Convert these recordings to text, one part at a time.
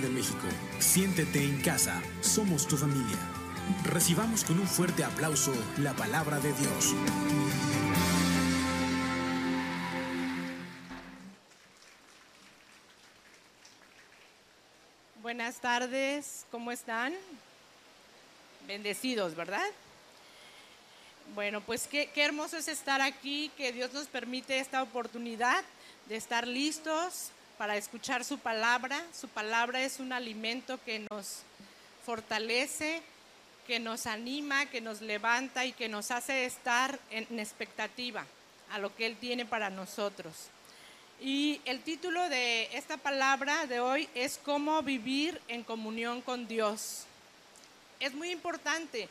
De México. Siéntete en casa, somos tu familia. Recibamos con un fuerte aplauso la palabra de Dios. Buenas tardes, ¿cómo están? Bendecidos, ¿verdad? Bueno, pues qué, qué, hermoso es estar aquí, que Dios nos permite esta oportunidad de estar listos para escuchar su palabra. Su palabra es un alimento que nos fortalece, que nos anima, que nos levanta y que nos hace estar en expectativa a lo que Él tiene para nosotros. Y el título de esta palabra de hoy es cómo vivir en comunión con Dios. Es muy importante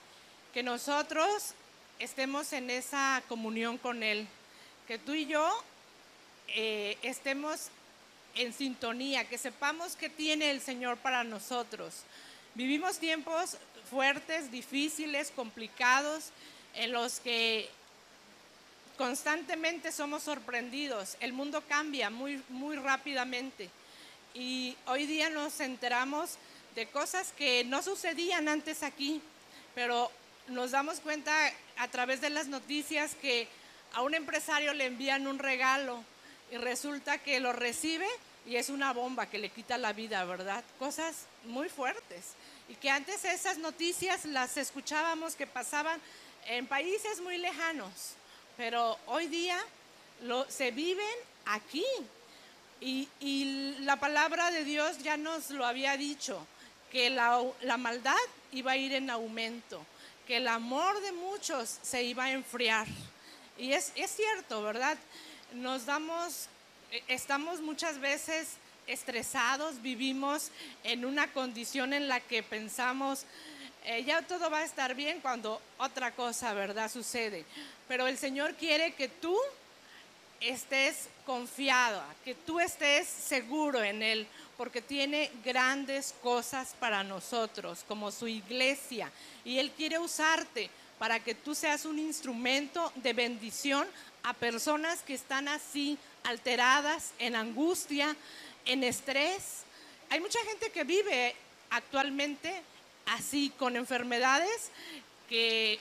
que nosotros estemos en esa comunión con Él, que tú y yo eh, estemos en sintonía, que sepamos qué tiene el Señor para nosotros. Vivimos tiempos fuertes, difíciles, complicados, en los que constantemente somos sorprendidos. El mundo cambia muy, muy rápidamente y hoy día nos enteramos de cosas que no sucedían antes aquí, pero nos damos cuenta a través de las noticias que a un empresario le envían un regalo y resulta que lo recibe y es una bomba que le quita la vida, ¿verdad? Cosas muy fuertes. Y que antes esas noticias las escuchábamos que pasaban en países muy lejanos, pero hoy día se viven aquí. Y, y, la palabra de Dios ya nos lo había dicho, que la, la maldad iba a ir en aumento, que el amor de muchos se iba a enfriar. Y es, es cierto, ¿verdad? Nos damos eh, estamos muchas veces estresados, vivimos en una condición en la que pensamos, eh, ya todo va a estar bien cuando otra cosa, ¿verdad? Sucede. Pero el Señor quiere que tú estés confiado, que tú estés seguro en Él, porque tiene grandes cosas para nosotros, como su iglesia, y Él quiere usarte para que tú seas un instrumento de bendición a personas que están así alteradas, en angustia, en estrés. Hay mucha gente que vive actualmente así, con enfermedades, que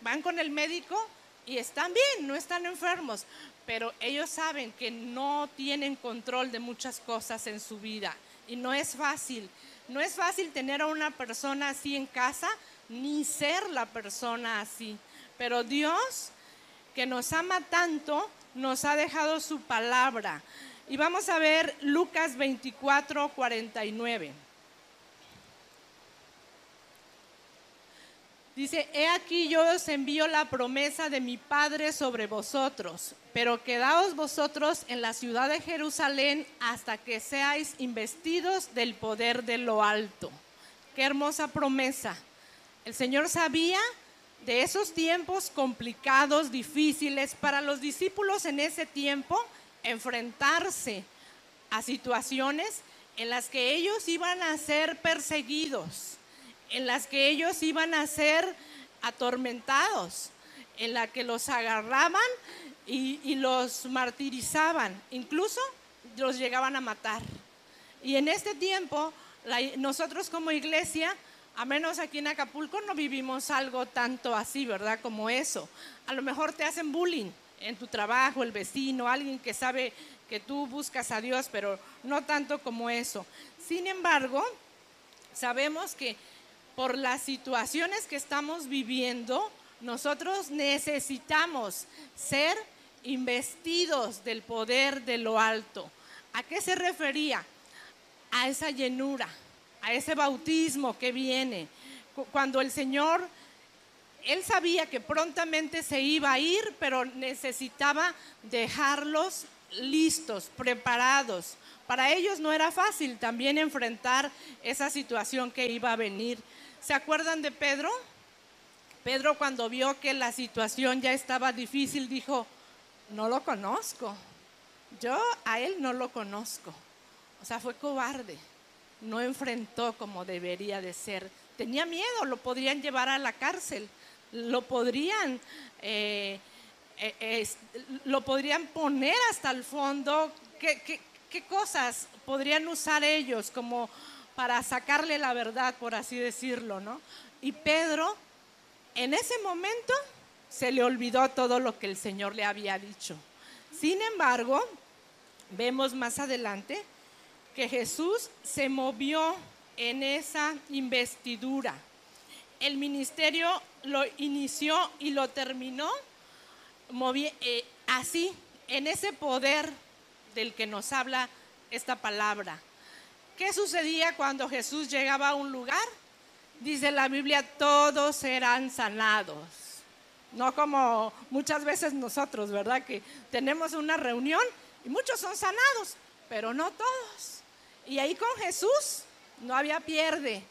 van con el médico y están bien, no están enfermos, pero ellos saben que no tienen control de muchas cosas en su vida y no es fácil. No es fácil tener a una persona así en casa, ni ser la persona así. Pero Dios, que nos ama tanto, nos ha dejado su palabra. Y vamos a ver Lucas 24, 49. Dice, he aquí yo os envío la promesa de mi Padre sobre vosotros, pero quedaos vosotros en la ciudad de Jerusalén hasta que seáis investidos del poder de lo alto. Qué hermosa promesa. El Señor sabía de esos tiempos complicados, difíciles, para los discípulos en ese tiempo enfrentarse a situaciones en las que ellos iban a ser perseguidos, en las que ellos iban a ser atormentados, en la que los agarraban y, los martirizaban, incluso los llegaban a matar. Y en este tiempo, nosotros como iglesia, a menos aquí en Acapulco no vivimos algo tanto así, ¿verdad? Como eso. A lo mejor te hacen bullying en tu trabajo, el vecino, alguien que sabe que tú buscas a Dios, pero no tanto como eso. Sin embargo, sabemos que por las situaciones que estamos viviendo, nosotros necesitamos ser investidos del poder de lo alto. ¿A qué se refería? A esa llenura, a ese bautismo que viene. Cuando el Señor, Él sabía que prontamente se iba a ir, pero necesitaba dejarlos listos, preparados. Para ellos no era fácil también enfrentar esa situación que iba a venir. ¿Se acuerdan de Pedro? Pedro cuando vio que la situación ya estaba difícil dijo, no lo conozco. Yo a él no lo conozco. O sea, fue cobarde no enfrentó como debería de ser. Tenía miedo, lo podrían llevar a la cárcel, lo podrían, eh, eh, lo podrían poner hasta el fondo. ¿Qué, qué cosas podrían usar ellos como para sacarle la verdad, por así decirlo, ¿no? Y Pedro, en ese momento, se le olvidó todo lo que el Señor le había dicho. Sin embargo, vemos más adelante que Jesús se movió en esa investidura. El ministerio lo inició y lo terminó eh, así, en ese poder del que nos habla esta palabra. ¿Qué sucedía cuando Jesús llegaba a un lugar? Dice la Biblia, todos serán sanados. No como muchas veces nosotros, ¿verdad? Que tenemos una reunión y muchos son sanados, pero no todos. Y ahí con Jesús no había pierde.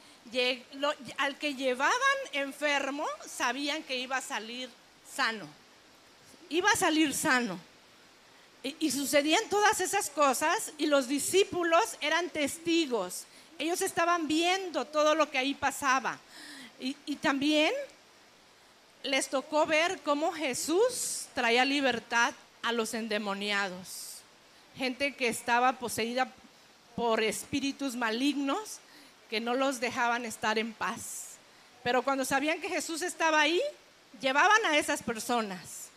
Al que llevaban enfermo sabían que iba a salir sano. Iba a salir sano. Y, sucedían todas esas cosas y los discípulos eran testigos. Ellos estaban viendo todo lo que ahí pasaba. Y, y también les tocó ver cómo Jesús traía libertad a los endemoniados. Gente que estaba poseída por espíritus malignos que no los dejaban estar en paz. Pero cuando sabían que Jesús estaba ahí, llevaban a esas personas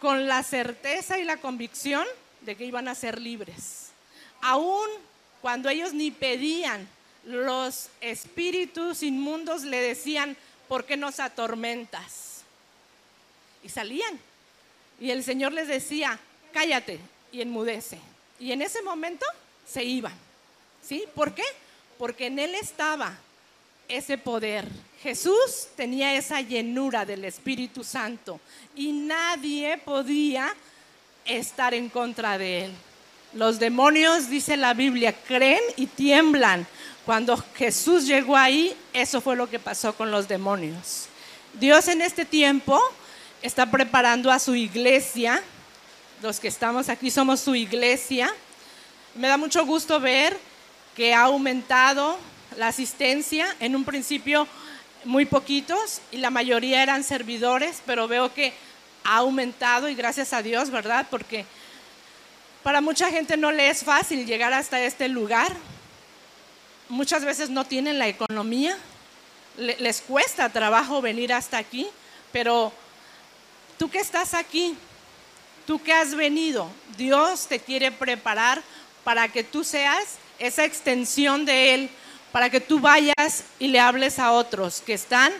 con la certeza y la convicción de que iban a ser libres. Aún cuando ellos ni pedían, los espíritus inmundos le decían, ¿por qué nos atormentas? Y salían. Y el Señor les decía, cállate y enmudece. Y en ese momento se iban. ¿Sí? ¿Por qué? Porque en Él estaba ese poder. Jesús tenía esa llenura del Espíritu Santo y nadie podía estar en contra de él. Los demonios, dice la Biblia, creen y tiemblan. Cuando Jesús llegó ahí, eso fue lo que pasó con los demonios. Dios en este tiempo está preparando a su iglesia. Los que estamos aquí somos su iglesia. Me da mucho gusto ver que ha aumentado la asistencia. En un principio muy poquitos y la mayoría eran servidores, pero veo que ha aumentado y gracias a Dios, ¿verdad? Porque para mucha gente no le es fácil llegar hasta este lugar. Muchas veces no tienen la economía, les cuesta trabajo venir hasta aquí, pero tú que estás aquí, tú que has venido, Dios te quiere preparar para que tú seas esa extensión de Él para que tú vayas y le hables a otros que están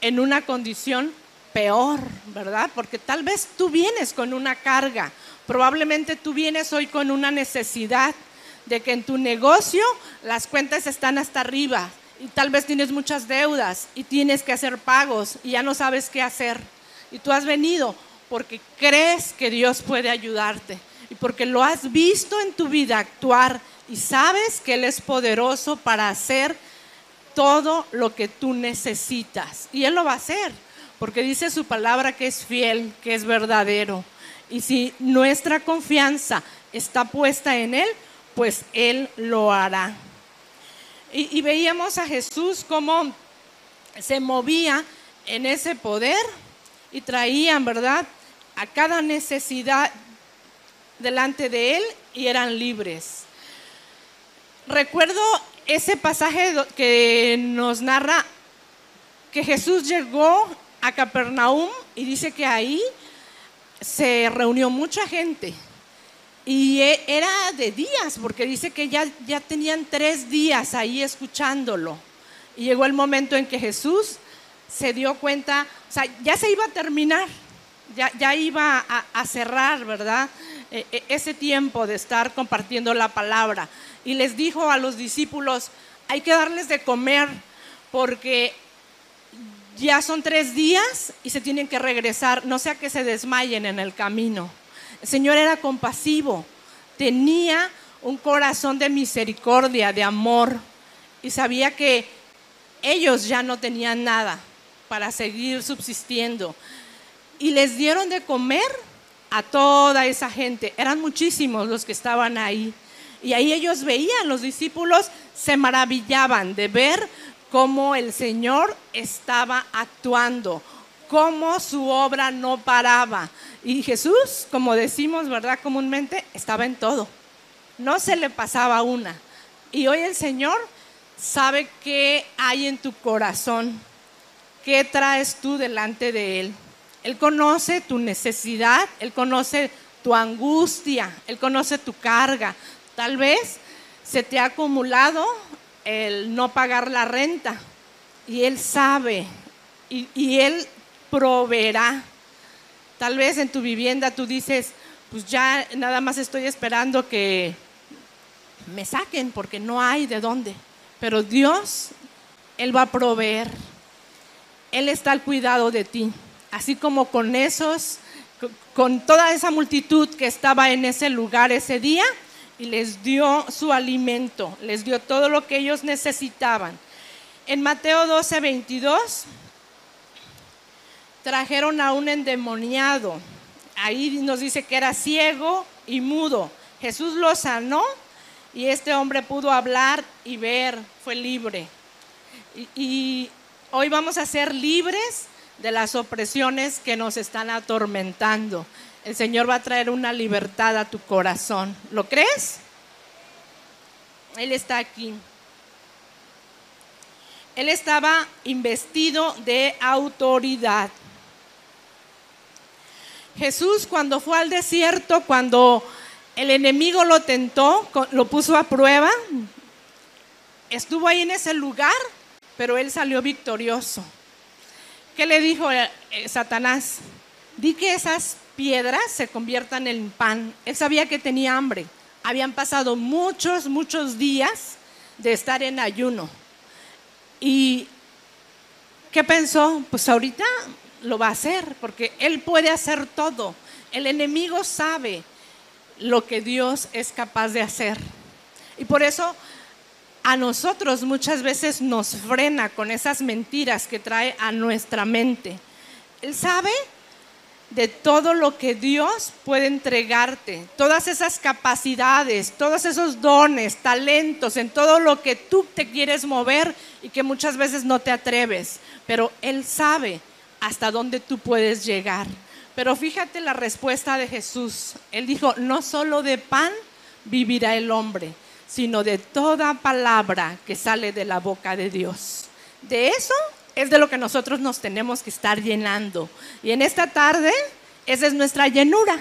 en una condición peor, ¿verdad? Porque tal vez tú vienes con una carga, probablemente tú vienes hoy con una necesidad de que en tu negocio las cuentas están hasta arriba y tal vez tienes muchas deudas y tienes que hacer pagos y ya no sabes qué hacer. Y tú has venido porque crees que Dios puede ayudarte y porque lo has visto en tu vida actuar y sabes que Él es poderoso para hacer todo lo que tú necesitas. Y Él lo va a hacer, porque dice su palabra que es fiel, que es verdadero. Y si nuestra confianza está puesta en Él, pues Él lo hará. Y, veíamos a Jesús como se movía en ese poder y traían, ¿verdad? A cada necesidad delante de Él y eran libres recuerdo ese pasaje que nos narra que Jesús llegó a Capernaum y dice que ahí se reunió mucha gente. Y e, era de días, porque dice que ya, ya tenían tres días ahí escuchándolo. Y llegó el momento en que Jesús se dio cuenta, o sea, ya se iba a terminar, ya, ya iba a, a cerrar, ¿verdad? E, e, ese tiempo de estar compartiendo la palabra y les dijo a los discípulos, hay que darles de comer porque ya son tres días y se tienen que regresar, no sea que se desmayen en el camino. El Señor era compasivo, tenía un corazón de misericordia, de amor, y sabía que ellos ya no tenían nada para seguir subsistiendo. Y les dieron de comer a toda esa gente. Eran muchísimos los que estaban ahí. Y ahí ellos veían, los discípulos se maravillaban de ver cómo el Señor estaba actuando, cómo su obra no paraba. Y Jesús, como decimos, ¿verdad? Comúnmente, estaba en todo. no se le pasaba una. Y hoy el Señor sabe qué hay en tu corazón, qué traes tú delante de Él. Él conoce tu necesidad, Él conoce tu angustia, Él conoce tu carga. Tal vez se te ha acumulado el no pagar la renta y Él sabe y, y Él proveerá. Tal vez en tu vivienda tú dices, pues ya nada más estoy esperando que me saquen porque no hay de dónde. Pero Dios, Él va a proveer. Él está al cuidado de ti. Así como con esos, con toda esa multitud que estaba en ese lugar ese día y les dio su alimento, les dio todo lo que ellos necesitaban. En Mateo 12, 22, trajeron a un endemoniado ahí nos dice que era ciego y mudo. Jesús lo sanó y este hombre pudo hablar y ver, fue libre. Y, hoy vamos a ser libres de las opresiones que nos están atormentando. El Señor va a traer una libertad a tu corazón. ¿Lo crees? Él está aquí. Él estaba investido de autoridad. Jesús cuando fue al desierto, cuando el enemigo lo tentó, lo puso a prueba, estuvo ahí en ese lugar, pero él salió victorioso. ¿Qué le dijo eh, eh, Satanás? Di que esas piedras se conviertan en pan. Él sabía que tenía hambre. Habían pasado muchos, muchos días de estar en ayuno. ¿Y qué pensó? Pues ahorita lo va a hacer, porque Él puede hacer todo. El enemigo sabe lo que Dios es capaz de hacer. Y por eso a nosotros muchas veces nos frena con esas mentiras que trae a nuestra mente. Él sabe de todo lo que Dios puede entregarte, todas esas capacidades, todos esos dones, talentos, en todo lo que tú te quieres mover y que muchas veces no te atreves, pero Él sabe hasta dónde tú puedes llegar. Pero fíjate la respuesta de Jesús. Él dijo, no solo de pan vivirá el hombre, sino de toda palabra que sale de la boca de Dios. De eso es de lo que nosotros nos tenemos que estar llenando. Y en esta tarde, esa es nuestra llenura.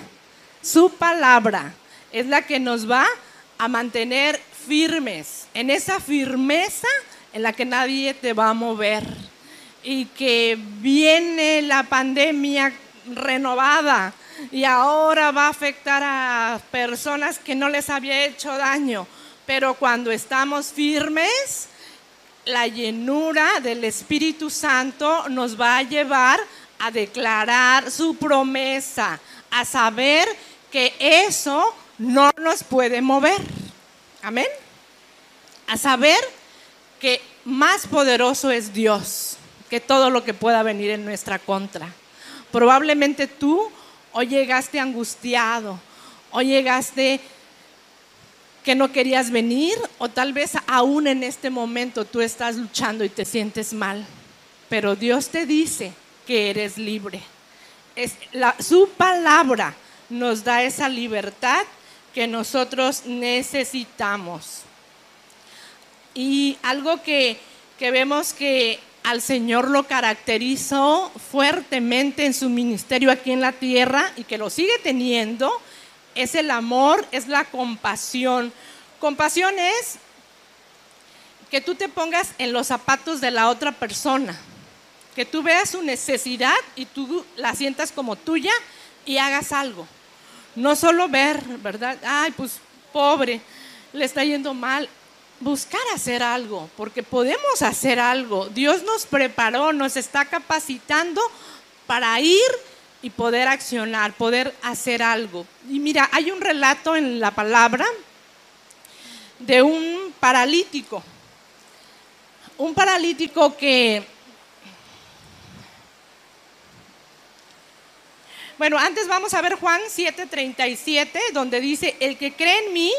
Su palabra es la que nos va a mantener firmes, en esa firmeza en la que nadie te va a mover y que viene la pandemia renovada y ahora va a afectar a personas que no les había hecho daño. Pero cuando estamos firmes, la llenura del Espíritu Santo nos va a llevar a declarar su promesa, a saber que eso no nos puede mover. Amén. A saber que más poderoso es Dios que todo lo que pueda venir en nuestra contra. Probablemente tú hoy llegaste angustiado, o llegaste que no querías venir, o tal vez aún en este momento tú estás luchando y te sientes mal. Pero Dios te dice que eres libre. Es su palabra nos da esa libertad que nosotros necesitamos. Y algo que, que vemos que al Señor lo caracterizó fuertemente en su ministerio aquí en la tierra y que lo sigue teniendo, es el amor, es la compasión. Compasión es que tú te pongas en los zapatos de la otra persona, que tú veas su necesidad y tú la sientas como tuya y hagas algo. No solo ver, ¿verdad? Ay, pues pobre, le está yendo mal buscar hacer algo, porque podemos hacer algo. Dios nos preparó, nos está capacitando para ir y poder accionar, poder hacer algo. Y mira, hay un relato en la palabra de un paralítico, un paralítico que... Bueno, antes vamos a ver Juan 7:37, donde dice, el que cree en mí,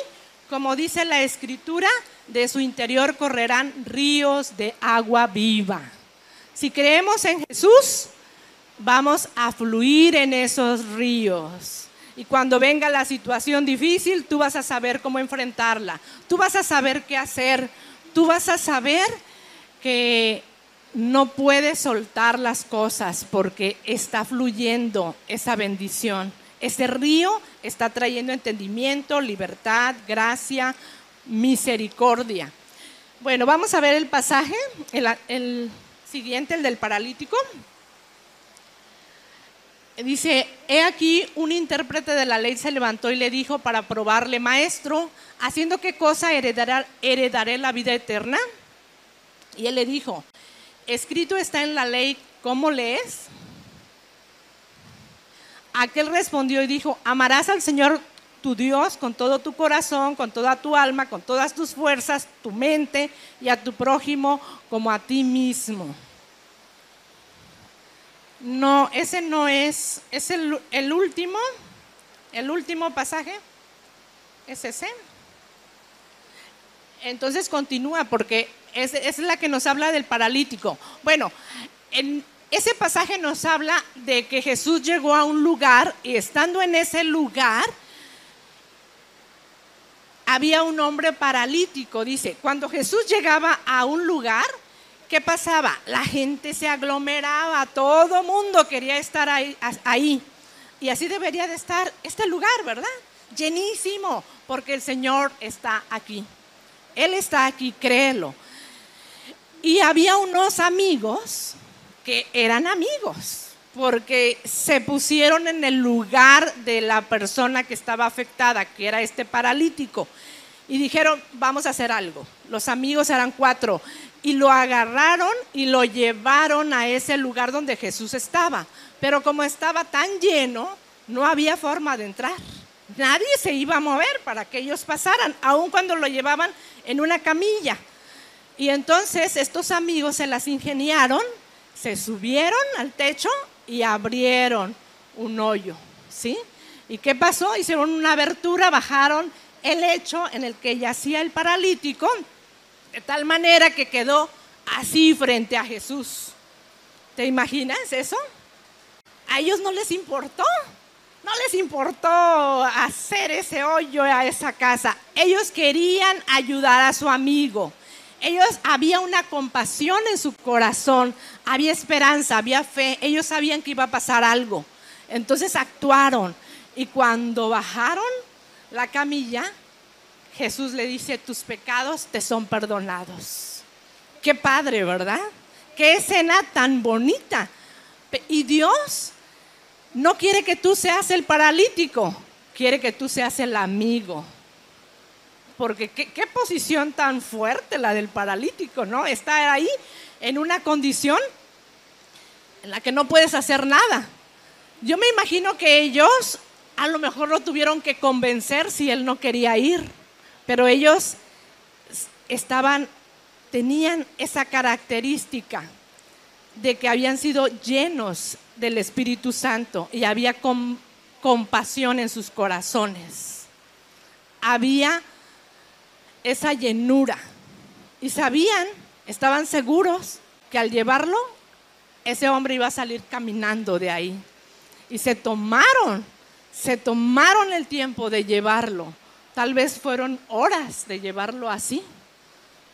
como dice la escritura, de su interior correrán ríos de agua viva. Si creemos en Jesús, vamos a fluir en esos ríos. Y cuando venga la situación difícil, tú vas a saber cómo enfrentarla. Tú vas a saber qué hacer. Tú vas a saber que no puedes soltar las cosas porque está fluyendo esa bendición. Ese río está trayendo entendimiento, libertad, gracia, misericordia. Bueno, vamos a ver el pasaje, el, siguiente, el del paralítico. Dice, he aquí un intérprete de la ley se levantó y le dijo para probarle, maestro, ¿haciendo qué cosa heredaré la vida eterna? Y él le dijo, escrito está en la ley, ¿cómo lees? Aquel respondió y dijo, amarás al Señor tu Dios con todo tu corazón, con toda tu alma, con todas tus fuerzas, tu mente y a tu prójimo como a ti mismo. No, ese no es, es el, último, el último pasaje, es ese. Entonces continúa porque es, es la que nos habla del paralítico. Bueno, en ese pasaje nos habla de que Jesús llegó a un lugar y estando en ese lugar había un hombre paralítico, dice, cuando Jesús llegaba a un lugar, ¿qué pasaba? La gente se aglomeraba, todo mundo quería estar ahí, ahí. Y así debería de estar este lugar, ¿verdad? Llenísimo, porque el Señor está aquí. Él está aquí, créelo. Y había unos amigos que eran amigos, porque se pusieron en el lugar de la persona que estaba afectada, que era este paralítico. Y dijeron, vamos a hacer algo. Los amigos eran cuatro. Y lo agarraron y lo llevaron a ese lugar donde Jesús estaba. Pero como estaba tan lleno, no había forma de entrar. Nadie se iba a mover para que ellos pasaran, aun cuando lo llevaban en una camilla. Y entonces estos amigos se las ingeniaron, se subieron al techo y abrieron un hoyo, ¿sí? ¿Y qué pasó? Hicieron una abertura, bajaron el lecho en el que yacía el paralítico, de tal manera que quedó así frente a Jesús. ¿Te imaginas eso? A ellos no les importó, no les importó hacer ese hoyo a esa casa. Ellos querían ayudar a su amigo. Ellos había una compasión en su corazón, había esperanza, había fe. Ellos sabían que iba a pasar algo. Entonces actuaron. Y cuando bajaron la camilla, Jesús le dice, tus pecados te son perdonados. Qué padre, ¿verdad? Qué escena tan bonita. Y Dios no quiere que tú seas el paralítico, quiere que tú seas el amigo. Porque qué, posición tan fuerte la del paralítico, ¿no? Estar ahí en una condición en la que no puedes hacer nada. Yo me imagino que ellos a lo mejor lo tuvieron que convencer si él no quería ir, pero ellos estaban, tenían esa característica de que habían sido llenos del Espíritu Santo y había compasión en sus corazones. Había esa llenura y sabían, estaban seguros que al llevarlo, ese hombre iba a salir caminando de ahí. Y se tomaron, se tomaron el tiempo de llevarlo. Tal vez fueron horas de llevarlo así.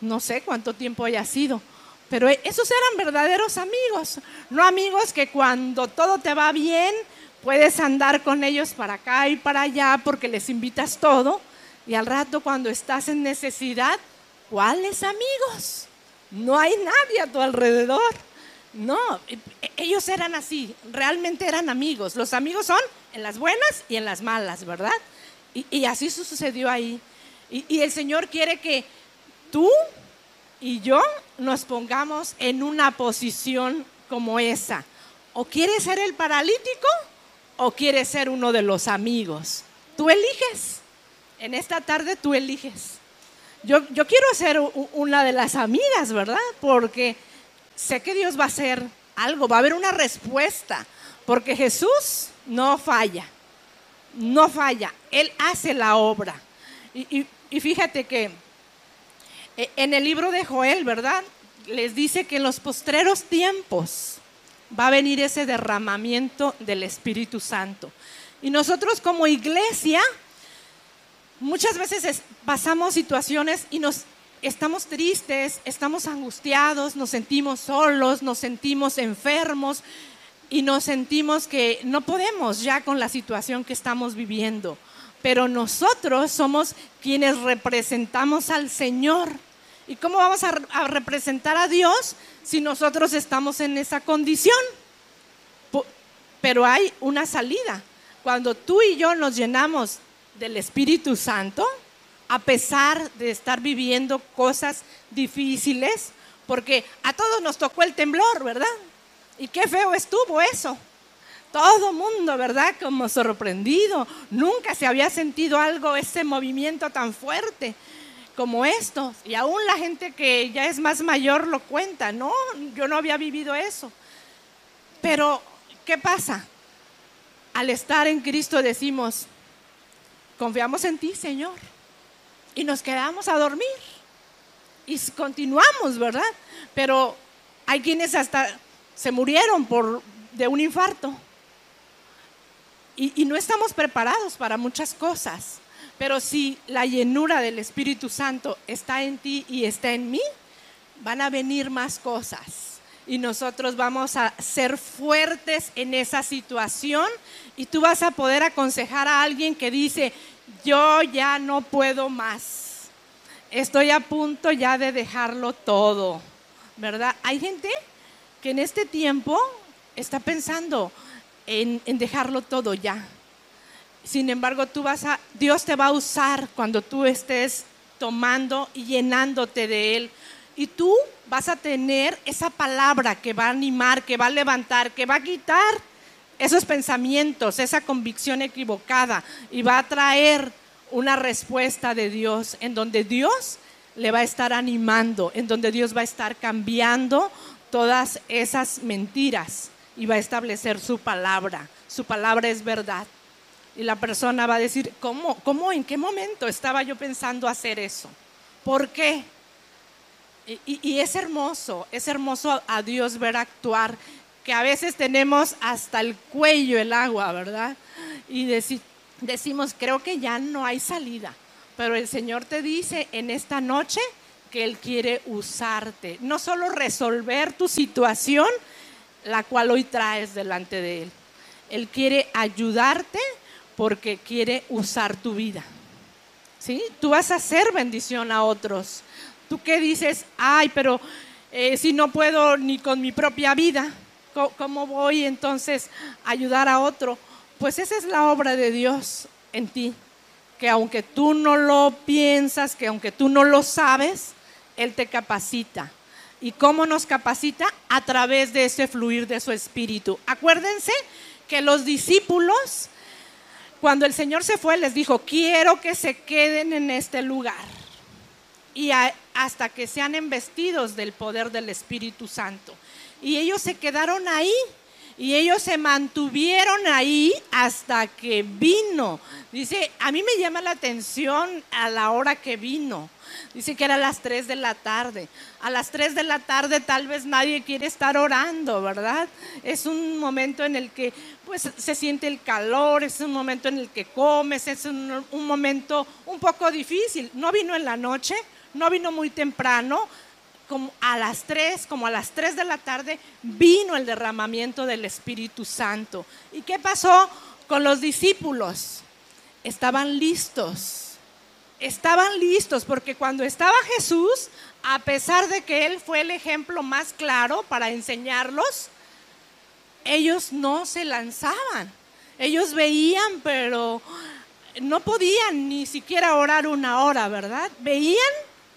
No sé cuánto tiempo haya sido pero esos eran verdaderos amigos, no amigos que cuando todo te va bien puedes andar con ellos para acá y para allá porque les invitas todo y al rato cuando estás en necesidad, ¿cuáles amigos? No hay nadie a tu alrededor. No, e, ellos eran así, realmente eran amigos. Los amigos son en las buenas y en las malas, ¿verdad? Y, así sucedió ahí. y el Señor quiere que tú y yo nos pongamos en una posición como esa. O quieres ser el paralítico o quieres ser uno de los amigos. Tú eliges. En esta tarde tú eliges. Yo, yo quiero ser una de las amigas, ¿verdad? Porque sé que Dios va a hacer algo, va a haber una respuesta. Porque Jesús no falla. No falla. Él hace la obra. y, fíjate que e, en el libro de Joel, ¿verdad? Les dice que en los postreros tiempos va a venir ese derramamiento del Espíritu Santo. Y nosotros como iglesia, muchas veces pasamos situaciones y nos estamos tristes, estamos angustiados, nos sentimos solos, nos sentimos enfermos y nos sentimos que no podemos ya con la situación que estamos viviendo. Pero nosotros somos quienes representamos al Señor. ¿Y cómo vamos a, representar a Dios si nosotros estamos en esa condición? Pero hay una salida. Cuando tú y yo nos llenamos del Espíritu Santo, a pesar de estar viviendo cosas difíciles, porque a todos nos tocó el temblor, ¿verdad? Y qué feo estuvo eso. Todo mundo, ¿verdad? Como sorprendido. Nunca se había sentido algo, ese movimiento tan fuerte como esto. Y aún la gente que ya es más mayor lo cuenta. No, yo no había vivido eso. Pero, ¿qué pasa? Al estar en Cristo decimos, confiamos en ti, Señor. Y nos quedamos a dormir. Y continuamos, ¿verdad? Pero hay quienes hasta se murieron por, de un infarto. Y, y no estamos preparados para muchas cosas. Pero si la llenura del Espíritu Santo está en ti y está en mí, van a venir más cosas. Y nosotros vamos a ser fuertes en esa situación y tú vas a poder aconsejar a alguien que dice, yo ya no puedo más. Estoy a punto ya de dejarlo todo, ¿verdad? Hay gente que en este tiempo está pensando en, dejarlo todo ya. Sin embargo, tú vas a, Dios te va a usar cuando tú estés tomando y llenándote de Él. Y tú vas a tener esa palabra que va a animar, que va a levantar, que va a quitar esos pensamientos, esa convicción equivocada y va a traer una respuesta de Dios en donde Dios le va a estar animando, en donde Dios va a estar cambiando todas esas mentiras y va a establecer su palabra. Su palabra es verdad. Y la persona va a decir, ¿cómo? ¿Cómo? ¿En qué momento estaba yo pensando hacer eso? ¿Por qué? Y, es hermoso, es hermoso a Dios ver actuar que a veces tenemos hasta el cuello el agua, ¿verdad? Y decimos, creo que ya no hay salida. Pero el Señor te dice en esta noche que Él quiere usarte, no solo resolver tu situación, la cual hoy traes delante de Él. Él quiere ayudarte porque quiere usar tu vida. ¿Sí? Tú vas a hacer bendición a otros. ¿Tú qué dices? Ay, pero eh, si no puedo ni con mi propia vida. ¿Cómo voy entonces a ayudar a otro? Pues esa es la obra de Dios en ti, que aunque tú no lo piensas, que aunque tú no lo sabes, Él te capacita. ¿Y cómo nos capacita? A través de ese fluir de su espíritu. Acuérdense que los discípulos, cuando el Señor se fue, les dijo, quiero que se queden en este lugar. Y hasta que sean embestidos del poder del Espíritu Santo. Y ellos se quedaron ahí. Y ellos se mantuvieron ahí hasta que vino. Dice, a mí me llama la atención a la hora que vino. Dice que era a las 3 de la tarde. A las 3 de la tarde tal vez nadie quiere estar orando, ¿verdad? Es un momento en el que pues se siente el calor, es un momento en el que comes, es un, momento un poco difícil. No vino en la noche, no vino muy temprano, como a las 3, como a las 3 de la tarde, vino el derramamiento del Espíritu Santo. ¿Y qué pasó con los discípulos? Estaban listos. Estaban listos porque cuando estaba Jesús, a pesar de que Él fue el ejemplo más claro para enseñarlos, ellos no se lanzaban. Ellos veían, pero no podían ni siquiera orar una hora, ¿verdad? Veían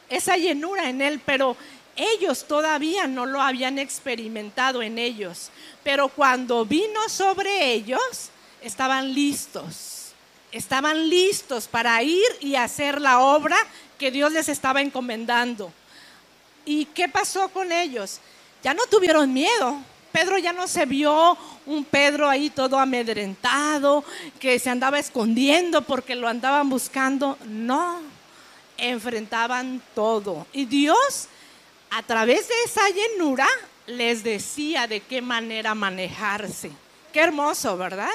esa llenura en Él, pero ellos todavía no lo habían experimentado en ellos, pero cuando vino sobre ellos, estaban listos, estaban listos para ir y hacer la obra que Dios les estaba encomendando. ¿Y qué pasó con ellos? Ya no tuvieron miedo. Pedro ya no se vio un Pedro ahí todo amedrentado, que se andaba escondiendo porque lo andaban buscando. No, enfrentaban todo. Y Dios a través de esa llenura les decía de qué manera manejarse. Qué hermoso, ¿verdad?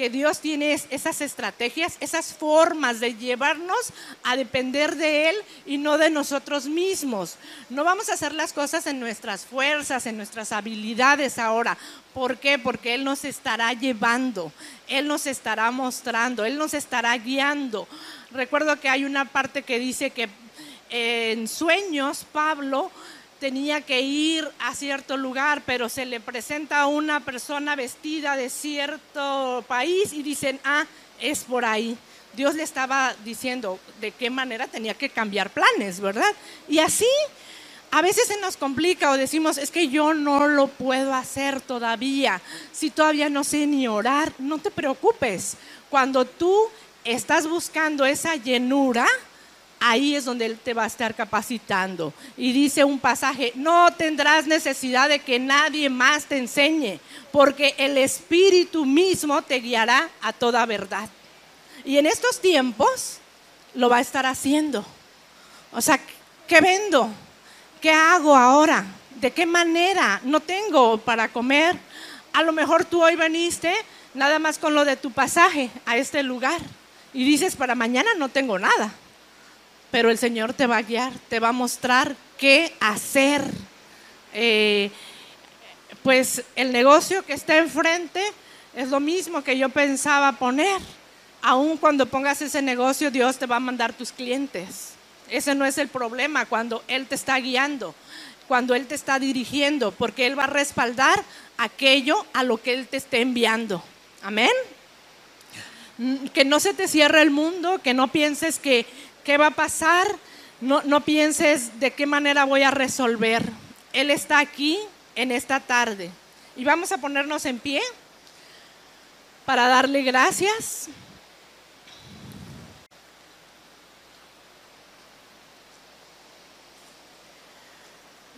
Que Dios tiene esas estrategias, esas formas de llevarnos a depender de Él y no de nosotros mismos. No vamos a hacer las cosas en nuestras fuerzas, en nuestras habilidades ahora. ¿Por qué? Porque Él nos estará llevando, Él nos estará mostrando, Él nos estará guiando. Recuerdo que hay una parte que dice que en sueños Pablo tenía que ir a cierto lugar, pero se le presenta a una persona vestida de cierto país y dicen, ah, es por ahí. Dios le estaba diciendo de qué manera tenía que cambiar planes, ¿verdad? Y así a veces se nos complica o decimos, es que yo no lo puedo hacer todavía. Si todavía no sé ni orar, no te preocupes. Cuando tú estás buscando esa llenura, ahí es donde Él te va a estar capacitando. Y dice un pasaje, no tendrás necesidad de que nadie más te enseñe, porque el Espíritu mismo te guiará a toda verdad. Y en estos tiempos lo va a estar haciendo. O sea, ¿qué vendo? ¿Qué hago ahora? ¿De qué manera? No tengo para comer. A lo mejor tú hoy veniste nada más con lo de tu pasaje a este lugar y dices, para mañana no tengo nada pero el Señor te va a guiar, te va a mostrar qué hacer. Eh, pues el negocio que está enfrente es lo mismo que yo pensaba poner. Aún cuando pongas ese negocio, Dios te va a mandar tus clientes. Ese no es el problema cuando Él te está guiando, cuando Él te está dirigiendo, porque Él va a respaldar aquello a lo que Él te esté enviando. Amén. Mm, que no se te cierre el mundo, que no pienses que ¿Qué va a pasar? No, no pienses de qué manera voy a resolver. Él está aquí en esta tarde. Y vamos a ponernos en pie para darle gracias.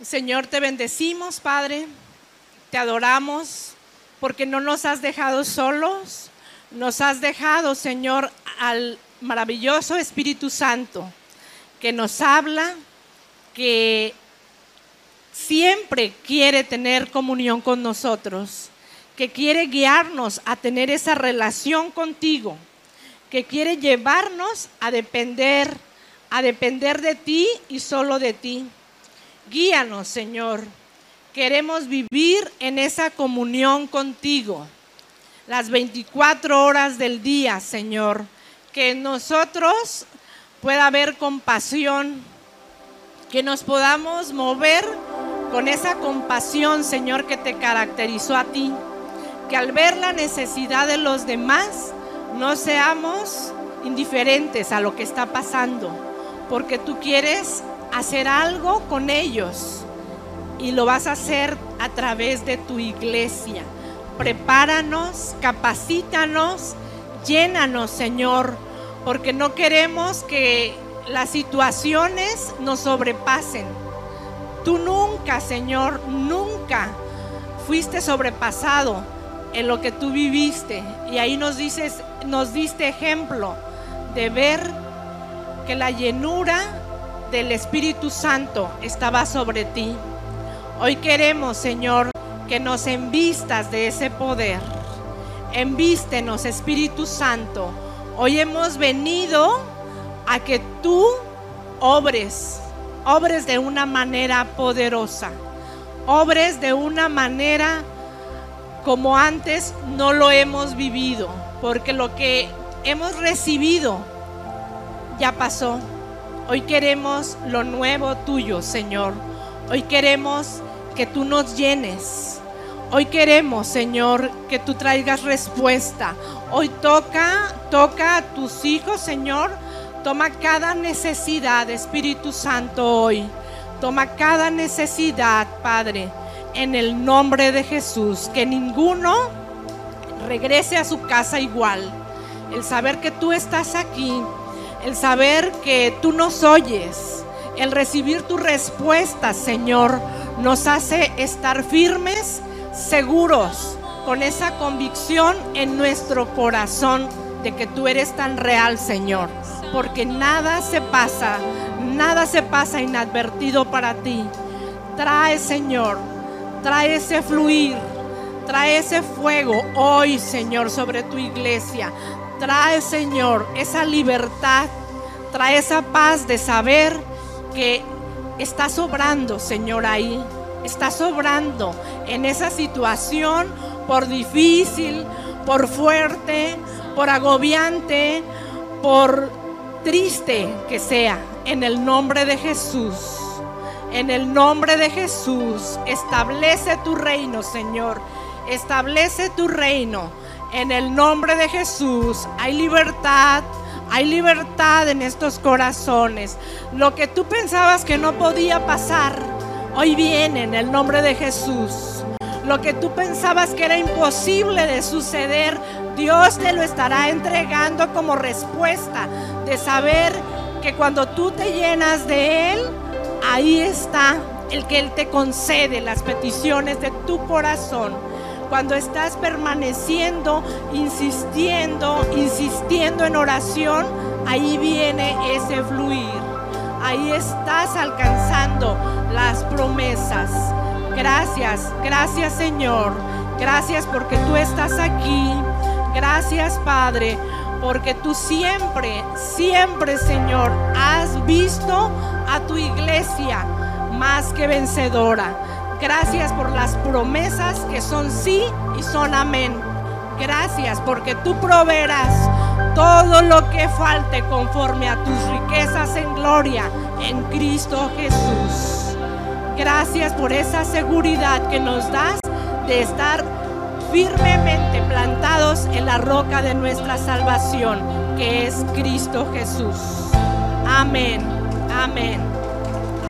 Señor, te bendecimos, Padre. Te adoramos porque no nos has dejado solos. Nos has dejado, Señor, al maravilloso Espíritu Santo que nos habla, que siempre quiere tener comunión con nosotros, que quiere guiarnos a tener esa relación contigo, que quiere llevarnos a depender, a depender de ti y solo de ti. Guíanos, Señor. Queremos vivir en esa comunión contigo las 24 horas del día, Señor que nosotros pueda haber compasión, que nos podamos mover con esa compasión, Señor, que te caracterizó a ti, que al ver la necesidad de los demás no seamos indiferentes a lo que está pasando, porque tú quieres hacer algo con ellos y lo vas a hacer a través de tu iglesia. Prepáranos, capacítanos Llénanos, Señor, porque no queremos que las situaciones nos sobrepasen. Tú nunca, Señor, nunca fuiste sobrepasado en lo que tú viviste. Y ahí nos dices, nos diste ejemplo de ver que la llenura del Espíritu Santo estaba sobre ti. Hoy queremos, Señor, que nos envistas de ese poder envístenos, Espíritu Santo. Hoy hemos venido a que tú obres, obres de una manera poderosa, obres de una manera como antes no lo hemos vivido, porque lo que hemos recibido ya pasó. Hoy queremos lo nuevo tuyo, Señor. Hoy queremos que tú nos llenes. Hoy queremos, Señor, que tú traigas respuesta. Hoy toca, toca a tus hijos, Señor. Toma cada necesidad, Espíritu Santo, hoy. Toma cada necesidad, Padre, en el nombre de Jesús. Que ninguno regrese a su casa igual. El saber que tú estás aquí, el saber que tú nos oyes, el recibir tu respuesta, Señor, nos hace estar firmes seguros, con esa convicción en nuestro corazón de que tú eres tan real, Señor. Porque nada se pasa, nada se pasa inadvertido para ti. Trae, Señor, trae ese fluir Trae ese fuego hoy, Señor, sobre tu iglesia. Trae, Señor, esa libertad. Trae esa paz de saber que está sobrando, Señor, ahí. Está sobrando en esa situación, por difícil, por fuerte, por agobiante, por triste que sea. En el nombre de Jesús. En el nombre de Jesús, establece tu reino, Señor. Establece tu reino. En el nombre de Jesús hay libertad. Hay libertad en estos corazones. Lo que tú pensabas que no podía pasar, hoy viene en el nombre de Jesús. Lo que tú pensabas que era imposible de suceder, Dios te lo estará entregando como respuesta de saber que cuando tú te llenas de Él, ahí está el que Él te concede las peticiones de tu corazón. Cuando estás permaneciendo, insistiendo, insistiendo en oración, ahí viene ese fluir. Ahí estás alcanzando las promesas. Gracias, gracias Señor. Gracias porque tú estás aquí. Gracias Padre, porque tú siempre, siempre Señor, has visto a tu iglesia más que vencedora. Gracias por las promesas que son sí y son amén. Gracias porque tú proveerás todo lo que falte conforme a tus riquezas en gloria en Cristo Jesús. Gracias por esa seguridad que nos das de estar firmemente plantados en la roca de nuestra salvación, que es Cristo Jesús. Amén. Amén.